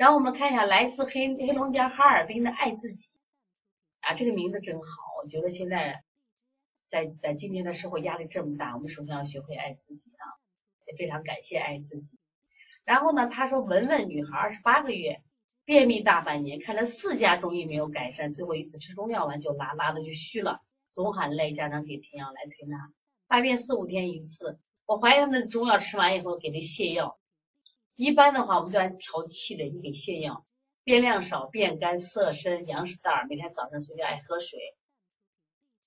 然后我们看一下，来自黑黑龙江哈尔滨的爱自己啊，这个名字真好。我觉得现在在在今天的社会压力这么大，我们首先要学会爱自己啊，也非常感谢爱自己。然后呢，他说文文女孩二十八个月，便秘大半年，看了四家中医没有改善，最后一次吃中药完就拉，拉的就虚了，总喊累，家长给停药来推拿，大便四五天一次。我怀疑他那中药吃完以后给他泻药，一般的话我们都按调气的，你给泻药，便量少，便干，色深，羊屎蛋儿，每天早上睡觉爱喝水，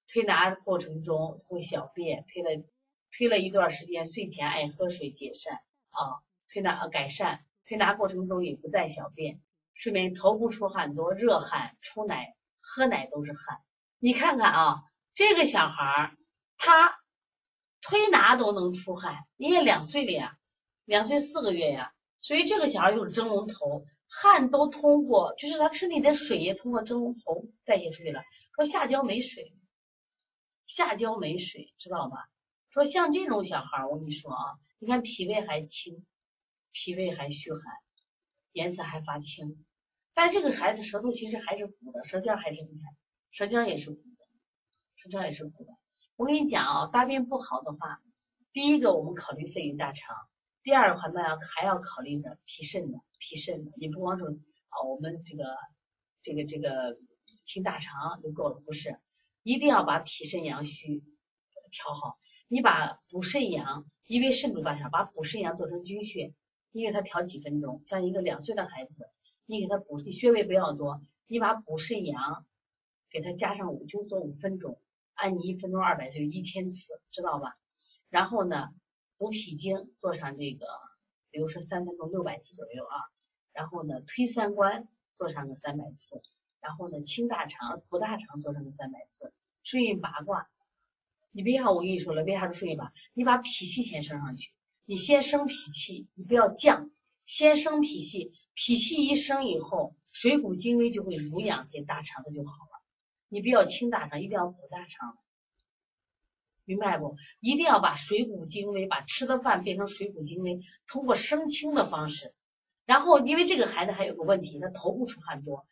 推拿过程中会小便，推了推了一段时间，睡前爱喝水解散啊。推拿呃改善，推拿过程中也不再小便，睡眠头部出汗多，热汗出奶，喝奶都是汗。你看看啊，这个小孩儿他推拿都能出汗，你也两岁了呀，两岁四个月呀，所以这个小孩用蒸笼头，汗都通过，就是他身体的水也通过蒸笼头代谢出去了。说下焦没水，下焦没水，知道吧？说像这种小孩，我跟你说啊，你看脾胃还清。脾胃还虚寒，颜色还发青，但这个孩子舌头其实还是鼓的，舌尖还是你看，舌尖也是鼓的，舌尖也是鼓的。我跟你讲啊，大便不好的话，第一个我们考虑肺与大肠，第二个话呢还要考虑着脾肾的，脾肾的，你不光是啊我们这个这个这个清大肠就够了，不是，一定要把脾肾阳虚调好。你把补肾阳，因为肾主大肠，把补肾阳做成军穴。你给他调几分钟，像一个两岁的孩子，你给他补，你穴位不要多，你把补肾阳给他加上五，就做五分钟，按你一分钟二百就一千次，知道吧？然后呢，补脾经做上这个，比如说三分钟六百次左右啊。然后呢，推三关做上个三百次，然后呢，清大肠、补大肠做上个三百次，顺运八卦。你别看我跟你说了，为啥说顺运八？你把脾气先升上去。你先升脾气，你不要降，先升脾气，脾气一升以后，水谷精微就会濡养些大肠的就好了。你不要清大肠，一定要补大肠，明白不？一定要把水谷精微，把吃的饭变成水谷精微，通过升清的方式。然后，因为这个孩子还有个问题，他头部出汗多，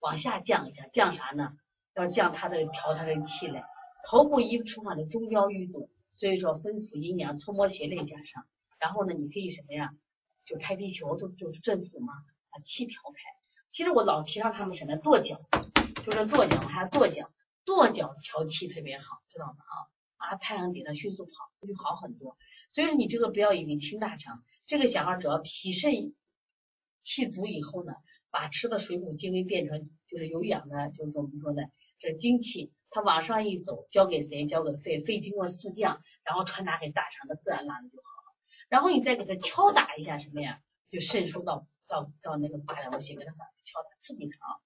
往下降一下，降啥呢？要降他的调他的气来，头部一出汗的中焦淤堵，所以说分府阴阳，搓摩胁肋加上。然后呢，你可以什么呀？就开皮球，就就是振腹嘛，把气调开。其实我老提倡他们什么跺脚，就是跺脚，还要跺脚，跺脚调气特别好，知道吗？啊啊，太阳底下迅速跑，就好很多。所以说你这个不要以为清大肠，这个小孩主要脾肾气足以后呢，把吃的水谷精微变成就是有氧的，就是我们说的这精气，它往上一走，交给谁？交给肺，肺经过速降，然后传达给大肠的自然拉的就好了。然后你再给他敲打一下什么呀？就渗出到到到那个八两血，给他敲打刺激他啊。